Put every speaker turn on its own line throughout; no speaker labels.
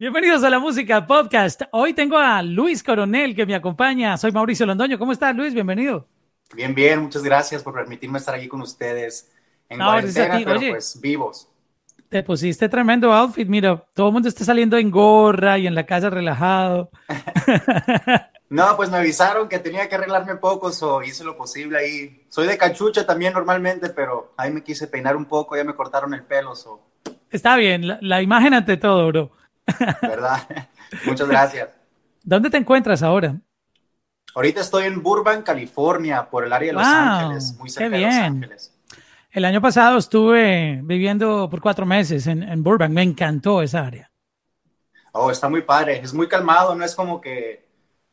Bienvenidos a la música podcast. Hoy tengo a Luis Coronel que me acompaña. Soy Mauricio Londoño. ¿Cómo estás, Luis? Bienvenido.
Bien, bien. Muchas gracias por permitirme estar aquí con ustedes en no, cuarentena, pero pues vivos.
Te pusiste tremendo outfit. Mira, todo el mundo está saliendo en gorra y en la casa relajado.
no, pues me avisaron que tenía que arreglarme poco, so hice lo posible ahí. Soy de cachucha también normalmente, pero ahí me quise peinar un poco, ya me cortaron el pelo. So.
Está bien, la, la imagen ante todo, bro.
¿Verdad? Muchas gracias.
¿Dónde te encuentras ahora?
Ahorita estoy en Burbank, California, por el área de Los Ángeles, muy cerca de Los Ángeles.
El año pasado estuve viviendo por cuatro meses en, Burbank, me encantó esa área.
Oh, está muy padre, es muy calmado, no es como que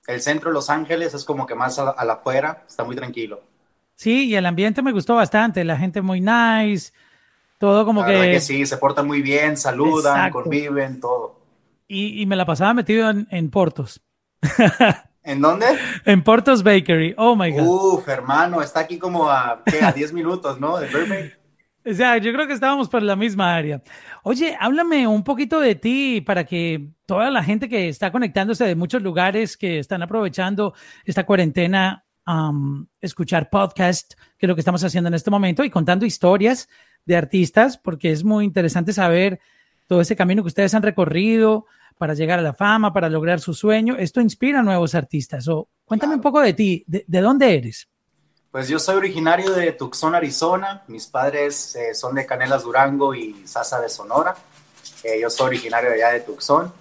el centro de Los Ángeles es como que más a, la afuera, está muy tranquilo.
Sí, y el ambiente me gustó bastante, la gente muy nice, todo como
la
que...
que... sí, se portan muy bien, saludan, conviven, todo.
Y, me la pasaba metido en, Portos.
¿En dónde?
En Portos Bakery. Oh my God.
Uf, hermano, está aquí como a, a 10 minutos, ¿no? De Burbank.
O sea, yo creo que estábamos por la misma área. Oye, háblame un poquito de ti para que toda la gente que está conectándose de muchos lugares que están aprovechando esta cuarentena, escuchar podcast, que es lo que estamos haciendo en este momento, y contando historias de artistas, porque es muy interesante saber todo ese camino que ustedes han recorrido para llegar a la fama, para lograr su sueño. Esto inspira a nuevos artistas. O, cuéntame un poco de ti, de, dónde eres?
Pues yo soy originario de Tucson, Arizona. Mis padres eh, son de Canelas, Durango y Sasa de Sonora. Eh, yo soy originario de allá de Tucson.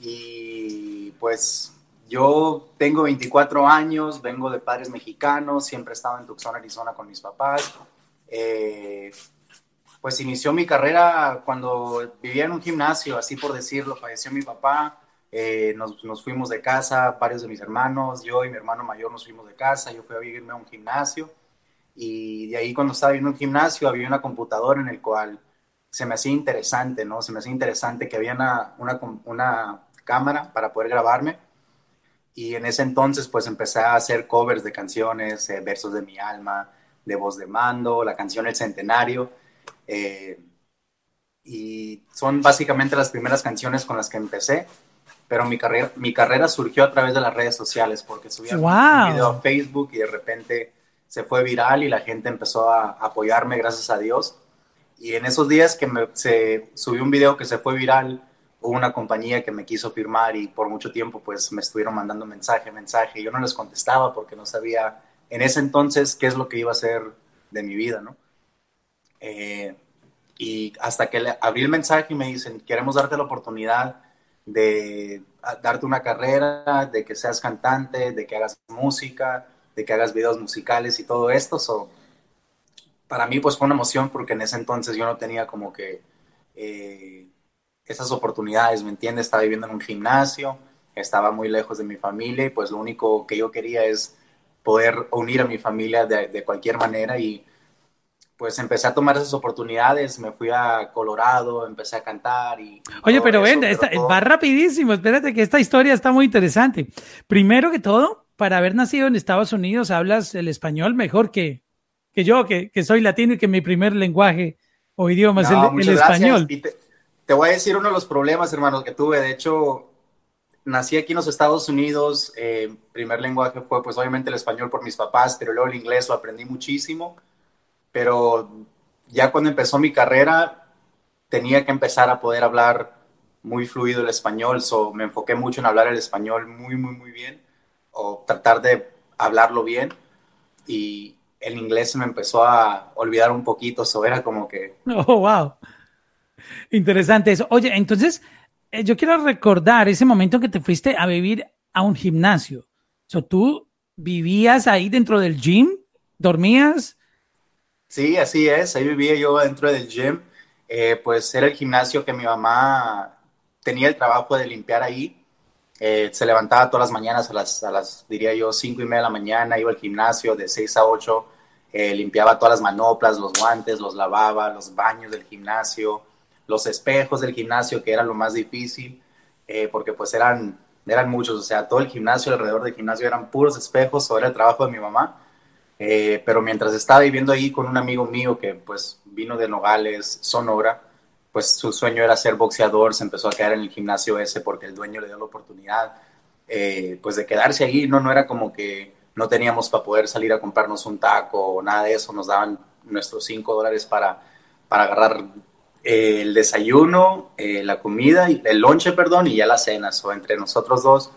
Y pues yo tengo 24 años, vengo de padres mexicanos, siempre he estado en Tucson, Arizona con mis papás. Eh, pues inició mi carrera cuando vivía en un gimnasio, así por decirlo, falleció mi papá, eh, nos, fuimos de casa, varios de mis hermanos, yo y mi hermano mayor nos fuimos de casa, yo fui a vivirme a un gimnasio y de ahí cuando estaba en un gimnasio había una computadora en el cual se me hacía interesante, ¿no? Se me hacía interesante que había una, una, una cámara para poder grabarme y en ese entonces pues empecé a hacer covers de canciones, eh, versos de mi alma, de voz de mando, la canción El Centenario eh, y son básicamente las primeras canciones con las que empecé, pero mi carrera, mi carrera surgió a través de las redes sociales porque subía un video a Facebook y de repente se fue viral y la gente empezó a apoyarme, gracias a Dios. Y en esos días que me, se subió un video que se fue viral, hubo una compañía que me quiso firmar y por mucho tiempo pues me estuvieron mandando mensaje, mensaje. Yo no les contestaba porque no sabía en ese entonces qué es lo que iba a ser de mi vida, ¿no? Eh, y hasta que le abrí el mensaje y me dicen, queremos darte la oportunidad de darte una carrera, de que seas cantante, de que hagas música, de que hagas videos musicales y todo esto. So, para mí pues fue una emoción porque en ese entonces yo no tenía como que eh, esas oportunidades, ¿me entiendes? Estaba viviendo en un gimnasio, estaba muy lejos de mi familia y pues lo único que yo quería es poder unir a mi familia de, de cualquier manera y pues empecé a tomar esas oportunidades, me fui a Colorado, empecé a cantar y...
Oye, pero ven, va rapidísimo, espérate que esta historia está muy interesante. Primero que todo, para haber nacido en Estados Unidos, hablas el español mejor que, que yo, que, soy latino y que mi primer lenguaje o idioma es el, español.
te, voy a decir uno de los problemas, hermanos, que tuve. De hecho, nací aquí en los Estados Unidos, eh, primer lenguaje fue pues obviamente el español por mis papás, pero luego el inglés lo aprendí muchísimo pero ya cuando empezó mi carrera tenía que empezar a poder hablar muy fluido el español, so me enfoqué mucho en hablar el español muy, muy, muy bien, o tratar de hablarlo bien, y el inglés se me empezó a olvidar un poquito, so era como que...
Oh, wow. Interesante eso. Oye, entonces, eh, yo quiero recordar ese momento en que te fuiste a vivir a un gimnasio. So, ¿Tú vivías ahí dentro del gym? ¿Dormías?
Sí, así es. Ahí vivía yo dentro del gym. Eh, pues era el gimnasio que mi mamá tenía el trabajo de limpiar ahí. Eh, se levantaba todas las mañanas a las, a las, diría yo, cinco y media de la mañana, iba al gimnasio de 6 a 8, eh, limpiaba todas las manoplas, los guantes, los lavaba, los baños del gimnasio, los espejos del gimnasio, que era lo más difícil, porque pues eran, eran muchos, o sea, todo el gimnasio, alrededor del gimnasio eran puros espejos, o era el trabajo de mi mamá. Eh, pero mientras estaba viviendo ahí con un amigo mío que pues vino de Nogales, Sonora, pues su sueño era ser boxeador, se empezó a quedar en el gimnasio ese porque el dueño le dio la oportunidad, eh, pues de quedarse ahí, no, no era como que no teníamos para poder salir a comprarnos un taco o nada de eso, nos daban nuestros 5 dólares para, para agarrar eh, el desayuno, la comida, el lonche, perdón, y ya la cena, o entre nosotros dos,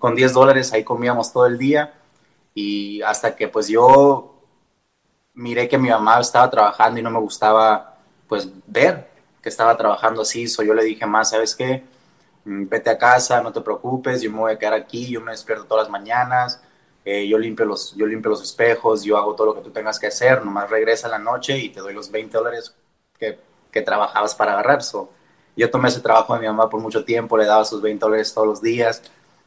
con 10 dólares ahí comíamos todo el día y hasta que pues yo miré que mi mamá estaba trabajando y no me gustaba pues ver que estaba trabajando así, so yo le dije más, ¿sabes qué? Mm, vete a casa, no te preocupes, yo me voy a quedar aquí, yo me despierto todas las mañanas, eh, yo, limpio los, yo limpio los espejos, yo hago todo lo que tú tengas que hacer, nomás regresa en la noche y te doy los 20 dólares que, que trabajabas para agarrar. So, yo tomé ese trabajo de mi mamá por mucho tiempo, le daba sus 20 dólares todos los días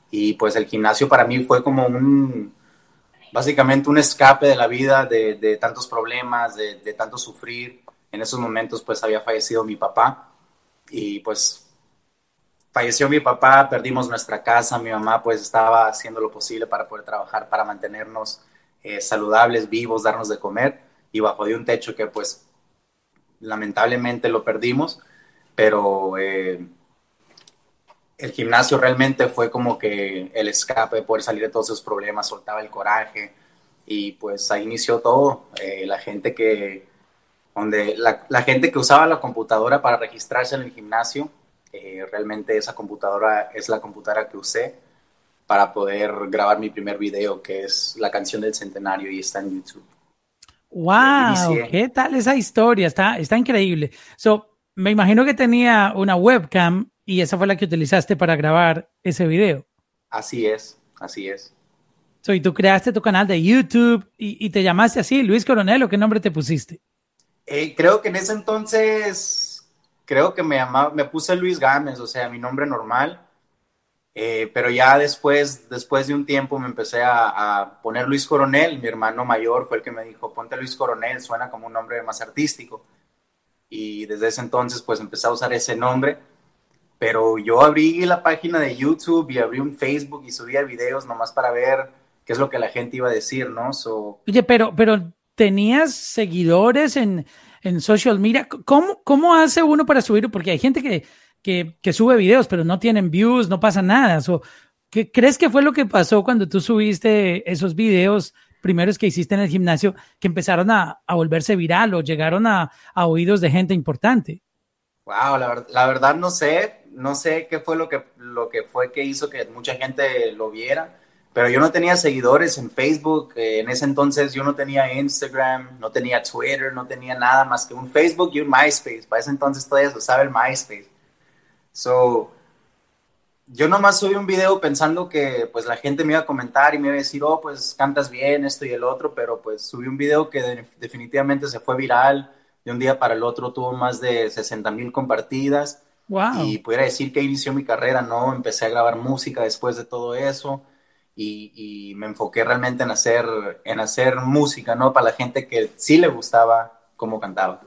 y pues el gimnasio para mí fue como un, básicamente un escape de la vida, de, tantos problemas, de, de tanto sufrir. En esos momentos pues había fallecido mi papá y pues falleció mi papá, perdimos nuestra casa, mi mamá pues estaba haciendo lo posible para poder trabajar, para mantenernos eh, saludables, vivos, darnos de comer y bajo de un techo que pues lamentablemente lo perdimos, pero eh, el gimnasio realmente fue como que el escape de poder salir de todos esos problemas, soltaba el coraje y pues ahí inició todo, eh, la gente que donde la, gente que usaba la computadora para registrarse en el gimnasio, eh, realmente esa computadora es la computadora que usé para poder grabar mi primer video, que es la canción del centenario y está en YouTube.
¡Wow! ¿Qué tal esa historia? Está, está increíble. So, me imagino que tenía una webcam y esa fue la que utilizaste para grabar ese video.
Así es, así es.
So, y tú creaste tu canal de YouTube y, y te llamaste así, Luis Coronel, ¿o qué nombre te pusiste?
Eh, creo que en ese entonces, creo que me llamaba, me puse Luis Gámez, o sea, mi nombre normal. Eh, pero ya después, después de un tiempo me empecé a, poner Luis Coronel, mi hermano mayor fue el que me dijo, ponte Luis Coronel, suena como un nombre más artístico. Y desde ese entonces pues empecé a usar ese nombre. Pero yo abrí la página de YouTube y abrí un Facebook y subía videos nomás para ver qué es lo que la gente iba a decir, ¿no?
Oye, pero, pero tenías seguidores en, en social media. ¿Cómo, ¿Cómo hace uno para subir? Porque hay gente que, que, que sube videos, pero no tienen views, no pasa nada. ¿Qué crees que fue lo que pasó cuando tú subiste esos videos primeros que hiciste en el gimnasio que empezaron a, a volverse viral o llegaron a, a, oídos de gente importante?
Wow, la, la, verdad no sé, no sé qué fue lo que, lo que fue que hizo que mucha gente lo viera pero yo no tenía seguidores en Facebook, eh, en ese entonces yo no tenía Instagram, no tenía Twitter, no tenía nada más que un Facebook y un MySpace. Para ese entonces todavía se usaba el MySpace. So, yo nomás subí un video pensando que pues la gente me iba a comentar y me iba a decir, oh, pues cantas bien, esto y el otro, pero pues subí un video que definitivamente se fue viral. De un día para el otro tuvo más de 60 mil compartidas.
Wow.
Y pudiera decir que inició mi carrera, ¿no? Empecé a grabar música después de todo eso y, me enfoqué realmente en hacer, en hacer música, ¿no? Para la gente que sí le gustaba cómo cantaba.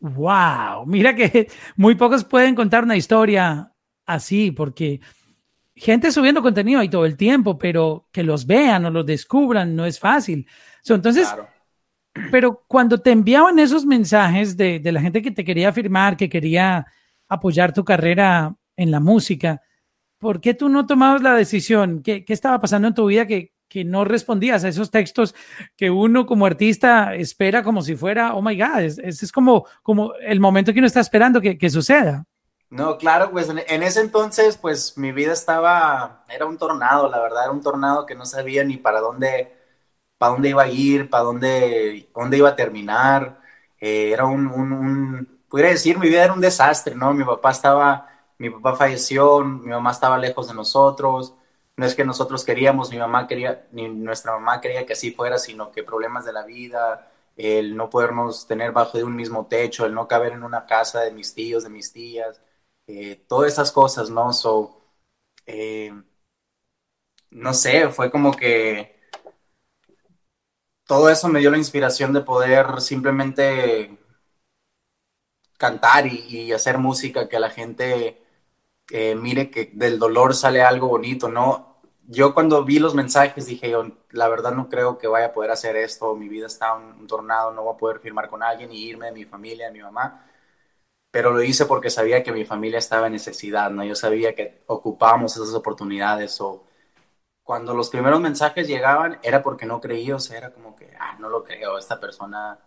¡Wow! Mira que muy pocos pueden contar una historia así, porque gente subiendo contenido ahí todo el tiempo, pero que los vean o los descubran no es fácil. entonces, pero cuando te enviaban esos mensajes de, de la gente que te quería firmar, que quería apoyar tu carrera en la música, ¿por qué tú no tomabas la decisión? ¿Qué, qué estaba pasando en tu vida que, que, no respondías a esos textos que uno como artista espera como si fuera, oh my God, ese es, como, como el momento que uno está esperando que, que suceda?
No, claro, pues en, en, ese entonces, pues mi vida estaba, era un tornado, la verdad, era un tornado que no sabía ni para dónde, para dónde iba a ir, para dónde, dónde iba a terminar. Eh, era un, un, un, pudiera decir, mi vida era un desastre, ¿no? Mi papá estaba mi papá falleció, mi mamá estaba lejos de nosotros, no es que nosotros queríamos, mi mamá quería, ni nuestra mamá quería que así fuera, sino que problemas de la vida, el no podernos tener bajo de un mismo techo, el no caber en una casa de mis tíos, de mis tías, eh, todas esas cosas, ¿no? So, eh, no sé, fue como que todo eso me dio la inspiración de poder simplemente cantar y, hacer música que la gente mire que del dolor sale algo bonito, ¿no? Yo cuando vi los mensajes dije, yo, la verdad no creo que vaya a poder hacer esto, mi vida está un, un tornado, no voy a poder firmar con alguien y irme de mi familia, de mi mamá. pero lo hice porque sabía que mi familia estaba en necesidad, ¿no? Yo sabía que ocupábamos esas oportunidades o cuando los primeros mensajes llegaban era porque no creía, o sea, era como que, ah, no lo creo, esta persona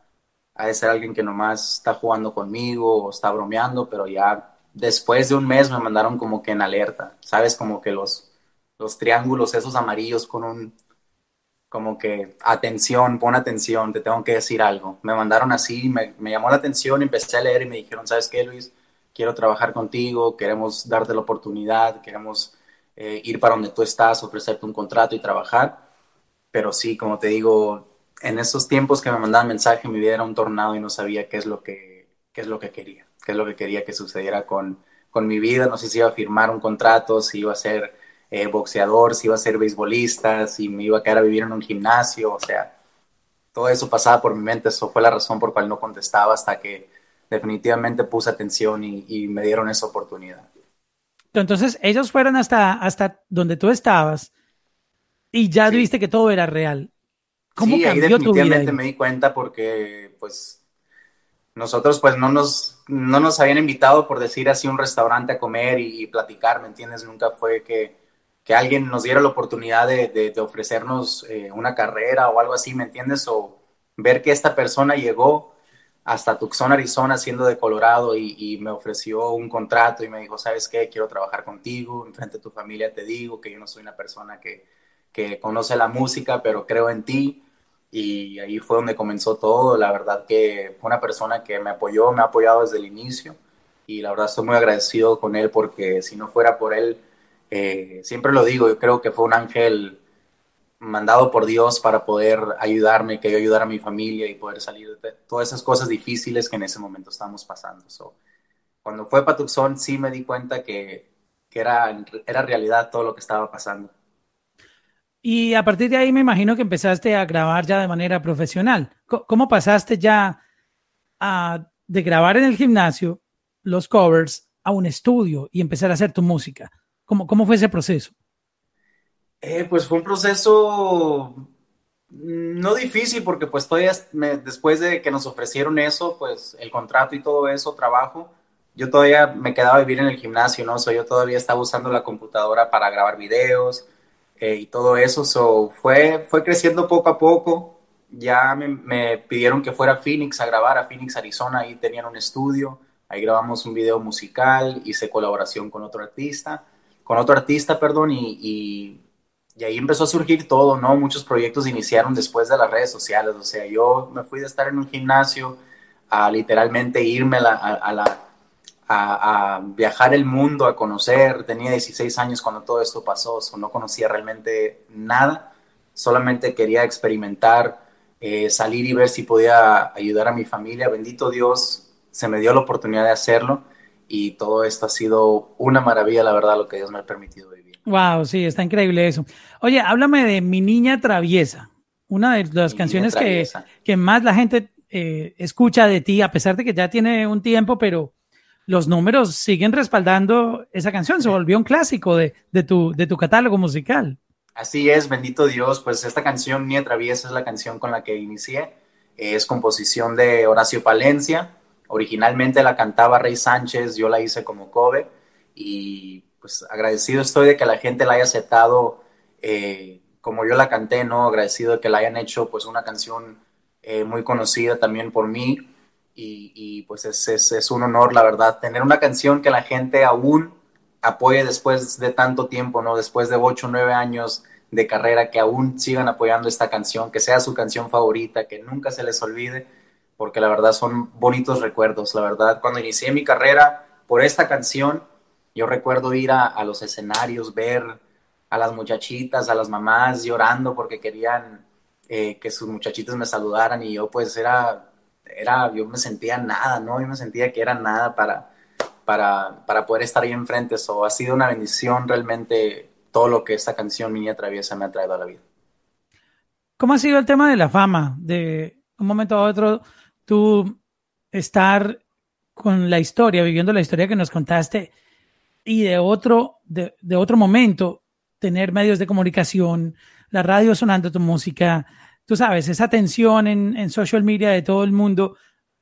ha de ser alguien que nomás está jugando conmigo o está bromeando, pero ya después de un mes me mandaron como que en alerta, ¿sabes? Como que los, los triángulos esos amarillos con un, como que, atención, pon atención, te tengo que decir algo. Me mandaron así, me, me llamó la atención, empecé a leer y me dijeron, ¿sabes qué, Luis? Quiero trabajar contigo, queremos darte la oportunidad, queremos eh, ir para donde tú estás, ofrecerte un contrato y trabajar. Pero sí, como te digo, en esos tiempos que me mandaban mensaje, mi vida era un tornado y no sabía qué es lo que, qué es lo que quería, qué es lo que quería que sucediera con, con mi vida. No sé si iba a firmar un contrato, si iba a ser eh, boxeador, si iba a ser beisbolista, si me iba a quedar a vivir en un gimnasio, o sea, todo eso pasaba por mi mente, eso fue la razón por cual no contestaba hasta que definitivamente puse atención y, me dieron esa oportunidad.
Entonces ellos fueron hasta, hasta donde tú estabas y ya viste que todo era real.
¿Cómo sí, ahí definitivamente me di cuenta porque pues nosotros pues no nos, no nos habían invitado por decir así un restaurante a comer y, platicar, ¿me entiendes? Nunca fue que, que, alguien nos diera la oportunidad de, de, ofrecernos eh, una carrera o algo así, ¿me entiendes? O ver que esta persona llegó hasta Tucson, Arizona, siendo de Colorado y, y, me ofreció un contrato y me dijo, ¿sabes qué? Quiero trabajar contigo, enfrente de tu familia te digo que yo no soy una persona que, que conoce la música, pero creo en ti y ahí fue donde comenzó todo. La verdad que fue una persona que me apoyó, me ha apoyado desde el inicio y la verdad estoy muy agradecido con él porque si no fuera por él, eh, siempre lo digo, yo creo que fue un ángel mandado por Dios para poder ayudarme, que yo ayudara a mi familia y poder salir de todas esas cosas difíciles que en ese momento estábamos pasando. cuando fue Patuxón sí me di cuenta que, que era, era realidad todo lo que estaba pasando.
Y a partir de ahí me imagino que empezaste a grabar ya de manera profesional. ¿Cómo pasaste ya a, de grabar en el gimnasio los covers a un estudio y empezar a hacer tu música? ¿Cómo, cómo fue ese proceso?
Eh, pues fue un proceso no difícil porque pues todavía después de que nos ofrecieron eso, pues el contrato y todo eso, trabajo, yo todavía me quedaba a vivir en el gimnasio, ¿no? So, yo todavía estaba usando la computadora para grabar videos, eh, y todo eso. So, fue, fue creciendo poco a poco. Ya me, pidieron que fuera a Phoenix a grabar, a Phoenix, Arizona. Ahí tenían un estudio. Ahí grabamos un video musical, hice colaboración con otro artista, con otro artista, perdón, y, y, ahí empezó a surgir todo, ¿no? Muchos proyectos iniciaron después de las redes sociales. O sea, yo me fui de estar en un gimnasio a literalmente irme a la a, viajar el mundo, a conocer. Tenía 16 años cuando todo esto pasó, no conocía realmente nada, solamente quería experimentar, eh, salir y ver si podía ayudar a mi familia. Bendito Dios, se me dio la oportunidad de hacerlo y todo esto ha sido una maravilla, la verdad, lo que Dios me ha permitido vivir.
Wow, sí, está increíble eso. Oye, háblame de Mi Niña Traviesa, una de las canciones que, que, más la gente eh, escucha de ti, a pesar de que ya tiene un tiempo, pero los números siguen respaldando esa canción, se volvió un clásico de, tu, de tu catálogo musical.
Así es, bendito Dios, pues esta canción, Ni Atraviesa, es la canción con la que inicié, es composición de Horacio Palencia, originalmente la cantaba Rey Sánchez, yo la hice como cover. Y pues agradecido estoy de que la gente la haya aceptado eh, como yo la canté, ¿no? Agradecido de que la hayan hecho pues una canción eh, muy conocida también por mí y, pues es, es, un honor, la verdad, tener una canción que la gente aún apoye después de tanto tiempo, ¿no? Después de 8 o 9 años de carrera, que aún sigan apoyando esta canción, que sea su canción favorita, que nunca se les olvide, porque la verdad son bonitos recuerdos, la verdad. Cuando inicié mi carrera por esta canción, yo recuerdo ir a, a los escenarios, ver a las muchachitas, a las mamás llorando porque querían eh, que sus muchachitas me saludaran y yo pues era era, yo me sentía nada, ¿no? Yo me sentía que era nada para, para, para poder estar ahí enfrente. So, ha sido una bendición realmente todo lo que esta canción Niña Traviesa me ha traído a la vida.
¿Cómo ha sido el tema de la fama? De un momento a otro, tú estar con la historia, viviendo la historia que nos contaste, y de otro, de, de otro momento, tener medios de comunicación, la radio sonando tu música, tú sabes, esa tensión en, social media de todo el mundo.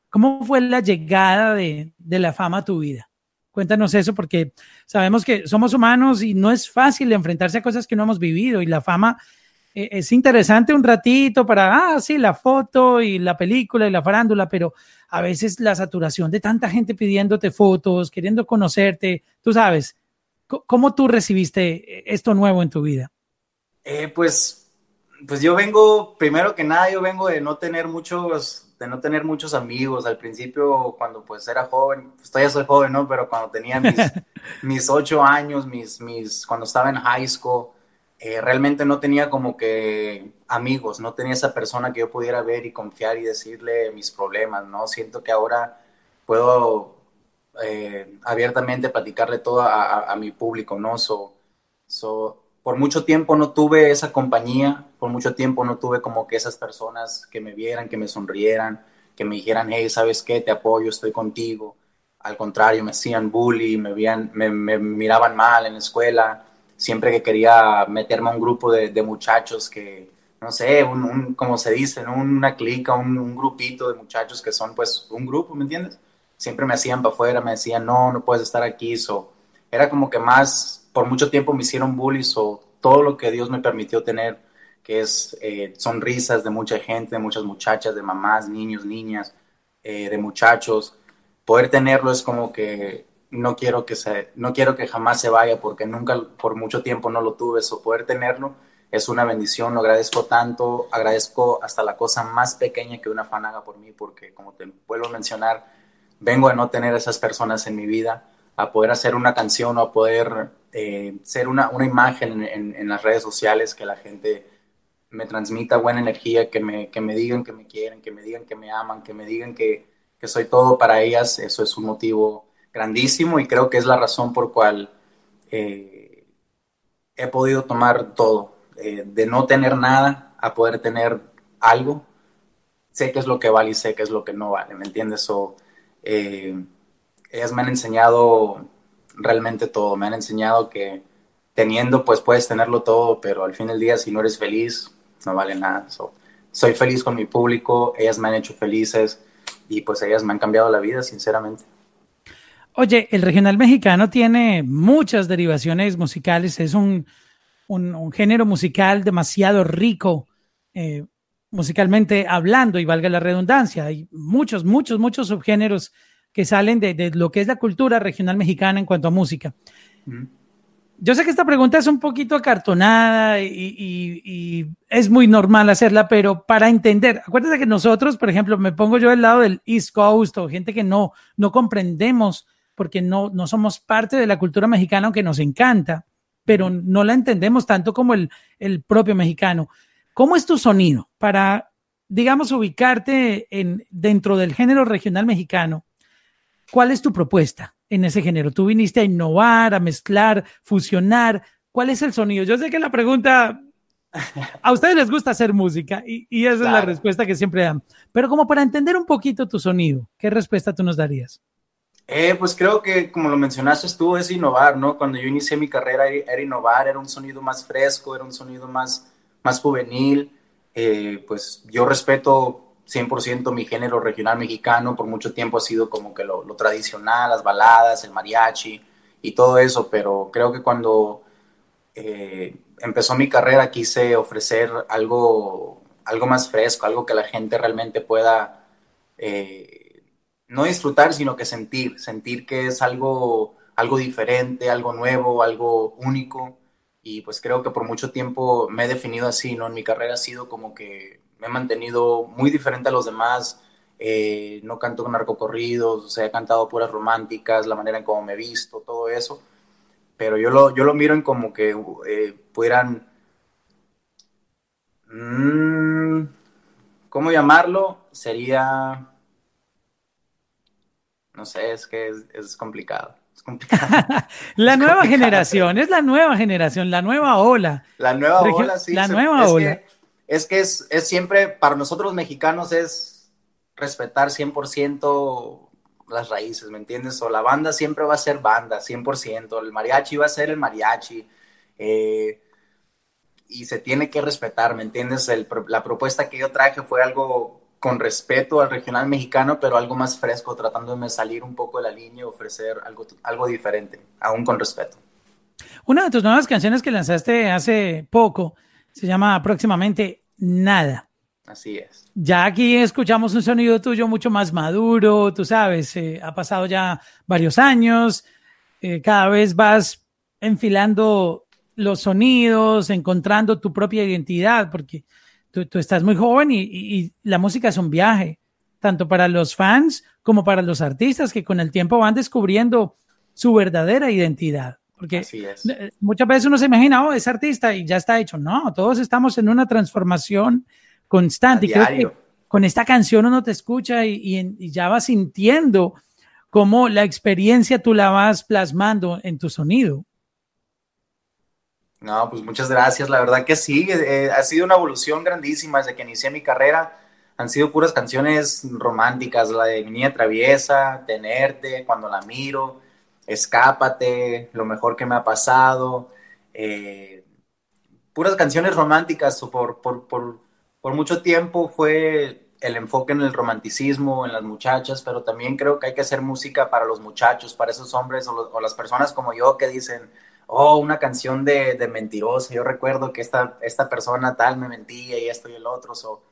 ¿Cómo fue la llegada de, de la fama a tu vida? Cuéntanos eso porque sabemos que somos humanos y no es fácil enfrentarse a cosas que no hemos vivido y la fama eh, es interesante un ratito para, ah, sí, la foto y la película y la farándula, pero a veces la saturación de tanta gente pidiéndote fotos, queriendo conocerte, tú sabes, ¿cómo tú recibiste esto nuevo en tu vida?
Eh, pues, pues yo vengo, primero que nada, yo vengo de no tener muchos de no tener muchos amigos. Al principio, cuando pues era joven, pues todavía soy joven, ¿no? Pero cuando tenía mis, mis ocho años, mis, mis, cuando estaba en high school, eh, realmente no tenía como que amigos, no tenía esa persona que yo pudiera ver y confiar y decirle mis problemas, ¿no? Siento que ahora puedo eh, abiertamente platicarle todo a, a, mi público, ¿no? So, so, por mucho tiempo no tuve esa compañía, por mucho tiempo no tuve como que esas personas que me vieran, que me sonrieran, que me dijeran, hey, ¿sabes qué? Te apoyo, estoy contigo. Al contrario, me hacían bully, me, veían, me, miraban mal en la escuela. Siempre que quería meterme a un grupo de, muchachos que, no sé, un, como se dice, una clica, un, grupito de muchachos que son pues un grupo, ¿me entiendes? Siempre me hacían para afuera, me decían, no, no puedes estar aquí. So, era como que más por mucho tiempo me hicieron bullies o todo lo que Dios me permitió tener, que es eh, sonrisas de mucha gente, de muchas muchachas, de mamás, niños, niñas, eh, de muchachos. Poder tenerlo es como que no quiero que se, no quiero que jamás se vaya porque nunca por mucho tiempo no lo tuve. eso poder tenerlo es una bendición. Lo agradezco tanto. Agradezco hasta la cosa más pequeña que una fan haga por mí porque como te vuelvo a mencionar, vengo de no tener esas personas en mi vida a poder hacer una canción o a poder eh, ser una, una imagen en, en, las redes sociales, que la gente me transmita buena energía, que me, que me digan que me quieren, que me digan que me aman, que me digan que, que soy todo para ellas, eso es un motivo grandísimo y creo que es la razón por cual eh, he podido tomar todo, eh, de no tener nada a poder tener algo. Sé qué es lo que vale y sé qué es lo que no vale, ¿me entiendes? O, ellas me han enseñado realmente todo, me han enseñado que teniendo pues puedes tenerlo todo, pero al fin del día si no eres feliz no vale nada. soy feliz con mi público, ellas me han hecho felices y pues ellas me han cambiado la vida, sinceramente.
Oye, el regional mexicano tiene muchas derivaciones musicales, es un, un, género musical demasiado rico, eh, musicalmente hablando, y valga la redundancia, hay muchos, muchos, muchos subgéneros que salen de, lo que es la cultura regional mexicana en cuanto a música. Yo sé que esta pregunta es un poquito acartonada y, es muy normal hacerla, pero para entender, acuérdense que nosotros, por ejemplo, me pongo yo del lado del East Coast o gente que no, no comprendemos porque no, no somos parte de la cultura mexicana, aunque nos encanta, pero no la entendemos tanto como el, el propio mexicano. ¿Cómo es tu sonido para, digamos, ubicarte en, dentro del género regional mexicano? ¿Cuál es tu propuesta en ese género? Tú viniste a innovar, a mezclar, fusionar. ¿Cuál es el sonido? Yo sé que la pregunta, a ustedes les gusta hacer música y, esa es la respuesta que siempre dan. Pero como para entender un poquito tu sonido, ¿qué respuesta tú nos darías?
Eh, pues creo que, como lo mencionaste tú, es innovar, ¿no? Cuando yo inicié mi carrera era innovar, era un sonido más fresco, era un sonido más, más juvenil. Eh, pues yo respeto 100% mi género regional mexicano, por mucho tiempo ha sido como que lo, tradicional, las baladas, el mariachi y todo eso, pero creo que cuando eh, empezó mi carrera quise ofrecer algo, algo más fresco, algo que la gente realmente pueda eh, no disfrutar, sino que sentir, sentir que es algo, algo diferente, algo nuevo, algo único. Y pues creo que por mucho tiempo me he definido así, ¿no? En mi carrera ha sido como que me he mantenido muy diferente a los demás. Eh, no canto narcocorridos, o sea, he cantado puras románticas, la manera en cómo me he visto, todo eso. Pero yo lo, yo lo miro en como que eh, pudieran. Mm, ¿Cómo llamarlo? Sería. No sé, es que es, complicado. Es complicado.
la nueva generación, es la nueva generación, la nueva ola.
La nueva ola, sí.
La nueva ola
es que es, siempre, para nosotros mexicanos es respetar 100% las raíces, ¿me entiendes? O la banda siempre va a ser banda, 100%, el mariachi va a ser el mariachi, eh, y se tiene que respetar, ¿me entiendes? la propuesta que yo traje fue algo con respeto al regional mexicano, pero algo más fresco, tratando de salir un poco de la línea y ofrecer algo, algo diferente, aún con respeto.
Una de tus nuevas canciones que lanzaste hace poco se llama próximamente Nada.
Así es.
Ya aquí escuchamos un sonido tuyo mucho más maduro, tú sabes, eh, ha pasado ya varios años, eh, cada vez vas enfilando los sonidos, encontrando tu propia identidad, porque tú, estás muy joven y, la música es un viaje, tanto para los fans como para los artistas que con el tiempo van descubriendo su verdadera identidad. Porque muchas veces uno se imagina, oh, es artista y ya está hecho. No, todos estamos en una transformación constante. Y con esta canción uno te escucha y, ya vas sintiendo cómo la experiencia tú la vas plasmando en tu sonido.
No, pues muchas gracias. La verdad que sí, eh, ha sido una evolución grandísima desde que inicié mi carrera. Han sido puras canciones románticas, la de Mi Niña Traviesa, Tenerte, Cuando la Miro, Escápate, Lo Mejor que me ha pasado. Eh, puras canciones románticas. Por, por, por, por mucho tiempo fue el enfoque en el romanticismo, en las muchachas, pero también creo que hay que hacer música para los muchachos, para esos hombres o, las personas como yo que dicen oh, una canción de, de mentirosa, yo recuerdo que esta, esta persona tal me mentía y esto y el otro. So,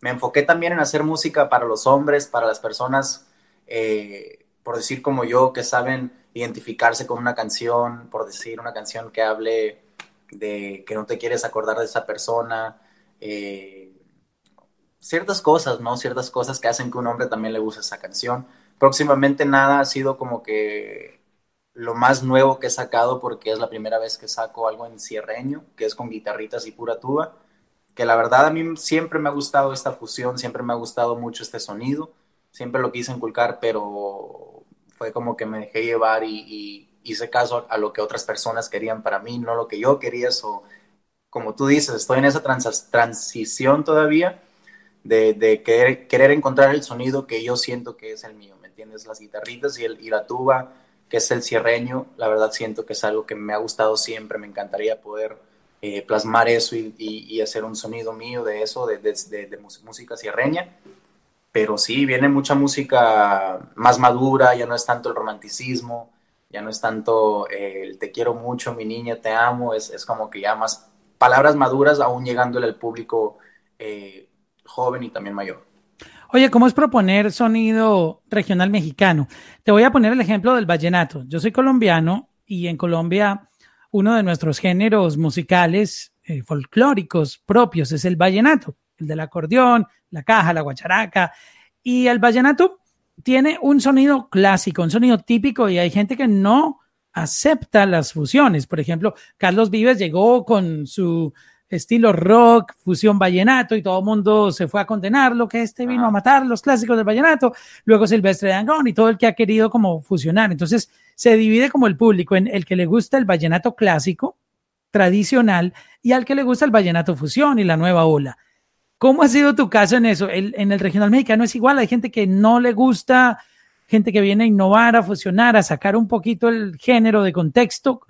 me enfoqué también en hacer música para los hombres, para las personas, eh, por decir como yo, que saben identificarse con una canción, por decir una canción que hable de que no te quieres acordar de esa persona. Eh, ciertas cosas, ¿no? Ciertas cosas que hacen que un hombre también le guste esa canción. Próximamente nada ha sido como que lo más nuevo que he sacado porque es la primera vez que saco algo en cierreño, que es con guitarritas y pura tuba, que la verdad a mí siempre me ha gustado esta fusión, siempre me ha gustado mucho este sonido, siempre lo quise inculcar, pero fue como que me dejé llevar y, hice caso a lo que otras personas querían para mí, no lo que yo quería, eso, como tú dices, estoy en esa transición todavía de, querer, encontrar el sonido que yo siento que es el mío, ¿me entiendes? Las guitarritas y, la tuba que es el cierreño. La verdad siento que es algo que me ha gustado siempre, me encantaría poder eh, plasmar eso y, hacer un sonido mío de eso, de, de, música cierreña. Pero sí, viene mucha música más madura, ya no es tanto el romanticismo, ya no es tanto eh, el te quiero mucho, mi niña, te amo, es, es como que ya más palabras maduras aún llegándole al público eh, joven y también mayor.
Oye, ¿cómo es proponer sonido regional mexicano? Te voy a poner el ejemplo del vallenato. Yo soy colombiano y en Colombia uno de nuestros géneros musicales eh, folclóricos propios es el vallenato, el del acordeón, la caja, la guacharaca. Y el vallenato tiene un sonido clásico, un sonido típico y hay gente que no acepta las fusiones. Por ejemplo, Carlos Vives llegó con su estilo rock, fusión vallenato, y todo el mundo se fue a condenarlo, que este vino a matar los clásicos del vallenato, luego Silvestre Dangón y todo el que ha querido como fusionar. Entonces se divide como el público en el que le gusta el vallenato clásico, tradicional, y al que le gusta el vallenato fusión y la nueva ola. ¿Cómo ha sido tu caso en eso? en el regional mexicano es igual, hay gente que no le gusta, gente que viene a innovar, a fusionar, a sacar un poquito el género de contexto.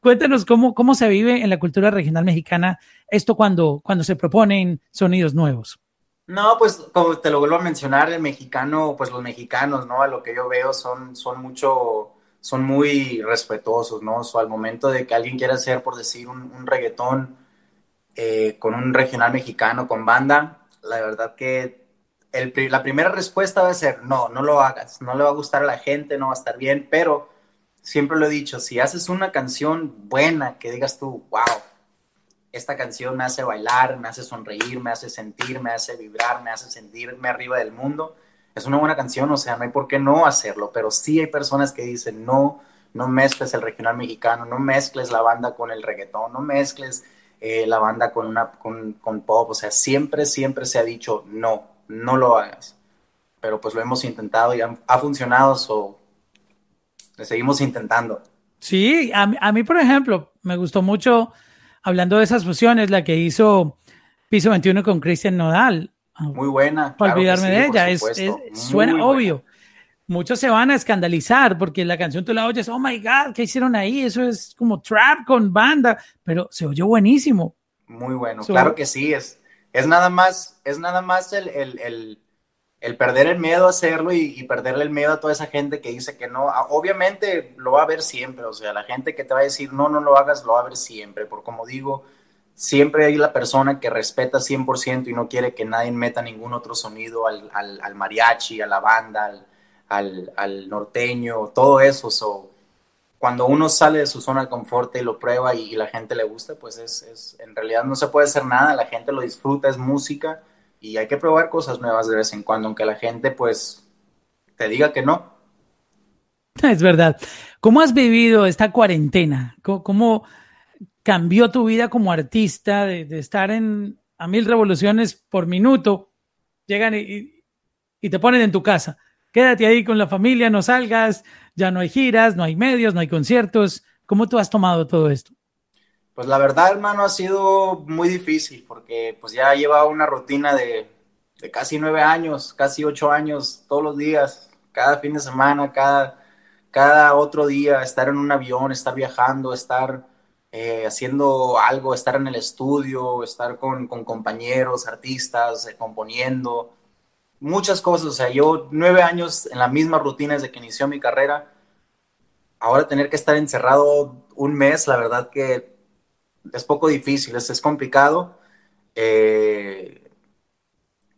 Cuéntanos cómo, cómo se vive en la cultura regional mexicana esto cuando, cuando se proponen sonidos nuevos.
No, pues como te lo vuelvo a mencionar, el mexicano, pues los mexicanos, ¿no? A lo que yo veo son, son mucho, son muy respetuosos, ¿no? O al momento de que alguien quiera hacer, por decir, un, reggaetón eh, con un regional mexicano, con banda, la verdad que el, la primera respuesta va a ser, no, no lo hagas, no le va a gustar a la gente, no va a estar bien, pero siempre lo he dicho, si haces una canción buena, que digas tú, wow, esta canción me hace bailar, me hace sonreír, me hace sentir, me hace vibrar, me hace sentirme arriba del mundo, es una buena canción, o sea, no hay por qué no hacerlo, pero sí hay personas que dicen, no, no mezcles el regional mexicano, no mezcles la banda con el reggaetón, no mezcles eh, la banda con, una, con, con pop, o sea, siempre, siempre se ha dicho, no, no lo hagas. Pero pues lo hemos intentado y ha, ha funcionado, so le seguimos intentando.
Sí, a, a, mí, por ejemplo, me gustó mucho, hablando de esas fusiones, la que hizo Piso 21 con Cristian Nodal.
Muy buena.
Para olvidarme de ella, es, suena obvio. Muchos se van a escandalizar porque la canción tú la oyes, oh my God, ¿qué hicieron ahí? Eso es como trap con banda, pero se oyó buenísimo.
Muy bueno, claro que sí, es, es nada más, es nada más el, el el perder el miedo a hacerlo y, perderle el miedo a toda esa gente que dice que no, ah, obviamente lo va a ver siempre, o sea, la gente que te va a decir no, no lo hagas, lo va a ver siempre, por como digo, siempre hay la persona que respeta 100% y no quiere que nadie meta ningún otro sonido al, al, mariachi, a la banda, al, al, norteño, todo eso. So, cuando uno sale de su zona de confort y lo prueba y, la gente le gusta, pues es, es, en realidad no se puede hacer nada, la gente lo disfruta, es música y hay que probar cosas nuevas de vez en cuando, aunque la gente pues te diga que no.
Es verdad. ¿Cómo has vivido esta cuarentena? ¿Cómo, cambió tu vida como artista de, estar en a mil revoluciones por minuto? Llegan y, y te ponen en tu casa. Quédate ahí con la familia, no salgas, ya no hay giras, no hay medios, no hay conciertos. ¿Cómo tú has tomado todo esto?
Pues la verdad, hermano, ha sido muy difícil porque pues ya llevaba una rutina de, casi nueve años, casi ocho años, todos los días, cada fin de semana, cada, cada otro día, estar en un avión, estar viajando, estar eh, haciendo algo, estar en el estudio, estar con, compañeros, artistas, eh, componiendo, muchas cosas. O sea, yo nueve años en la misma rutina desde que inició mi carrera. Ahora tener que estar encerrado un mes, la verdad que es poco difícil, es, es complicado. Eh,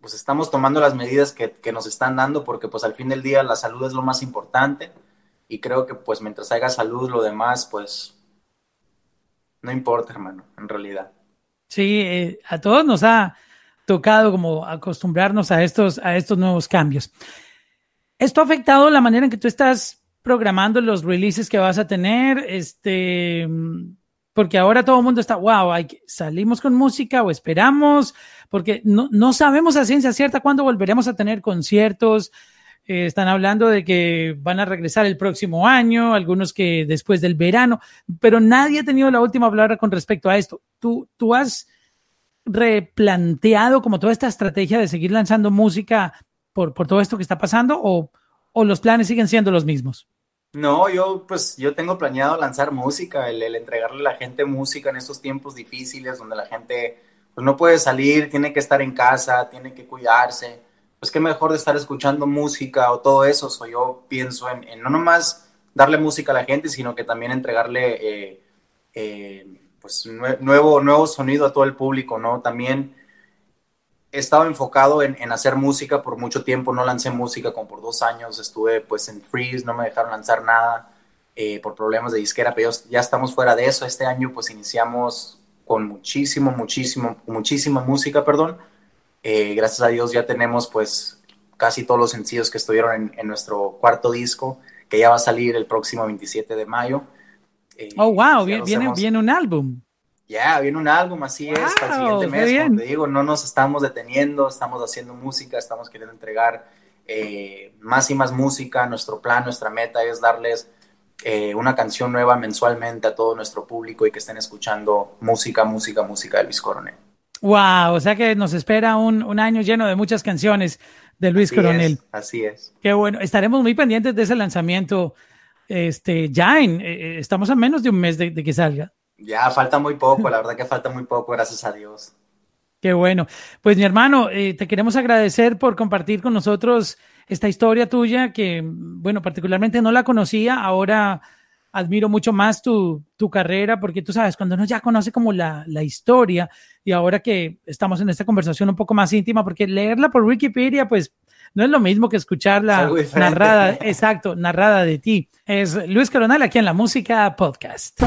pues estamos tomando las medidas que, nos están dando porque pues al fin del día la salud es lo más importante y creo que pues mientras haya salud lo demás pues no importa hermano, en realidad.
Sí, eh, a todos nos ha tocado como acostumbrarnos a estos, a estos nuevos cambios. ¿Esto ha afectado la manera en que tú estás programando los releases que vas a tener? Este, porque ahora todo el mundo está, wow, hay salimos con música o esperamos, porque no, no sabemos a ciencia cierta cuándo volveremos a tener conciertos. Eh, están hablando de que van a regresar el próximo año, algunos que después del verano, pero nadie ha tenido la última palabra con respecto a esto. ¿Tú, tú has replanteado como toda esta estrategia de seguir lanzando música por, por todo esto que está pasando o, o los planes siguen siendo los mismos?
No, yo pues yo tengo planeado lanzar música, el, entregarle a la gente música en estos tiempos difíciles donde la gente pues no puede salir, tiene que estar en casa, tiene que cuidarse. Pues qué mejor de estar escuchando música o todo eso. So, yo pienso en, no nomás darle música a la gente, sino que también entregarle eh, eh, pues nuevo, nuevo sonido a todo el público, ¿no? También he estado enfocado en, hacer música por mucho tiempo, no lancé música como por dos años, estuve pues en freeze, no me dejaron lanzar nada eh, por problemas de disquera, pero ya estamos fuera de eso, este año pues iniciamos con muchísimo, muchísimo, muchísima música, perdón, eh, gracias a Dios ya tenemos pues casi todos los sencillos que estuvieron en, nuestro cuarto disco, que ya va a salir el próximo 27 de mayo.
Eh, oh, wow, viene, viene un álbum.
Ya, viene un álbum, así es, para el siguiente mes, como te digo, no nos estamos deteniendo, estamos haciendo música, estamos queriendo entregar eh, más y más música. Nuestro plan, nuestra meta es darles eh, una canción nueva mensualmente a todo nuestro público y que estén escuchando música, música, música de Luis Coronel.
Wow, o sea que nos espera un, un año lleno de muchas canciones de Luis Coronel.
así es.
Qué bueno, estaremos muy pendientes de ese lanzamiento. Este, ya en, eh, estamos a menos de un mes de que salga.
Ya falta muy poco, la verdad que falta muy poco, gracias a Dios.
Qué bueno. Pues mi hermano, eh, te queremos agradecer por compartir con nosotros esta historia tuya que, bueno, particularmente no la conocía, ahora admiro mucho más tu, tu carrera porque tú sabes, cuando uno ya conoce como la, la, historia y ahora que estamos en esta conversación un poco más íntima, porque leerla por Wikipedia, pues no es lo mismo que escucharla narrada, exacto, narrada de ti. Es Luis Coronel aquí en la Música Podcast.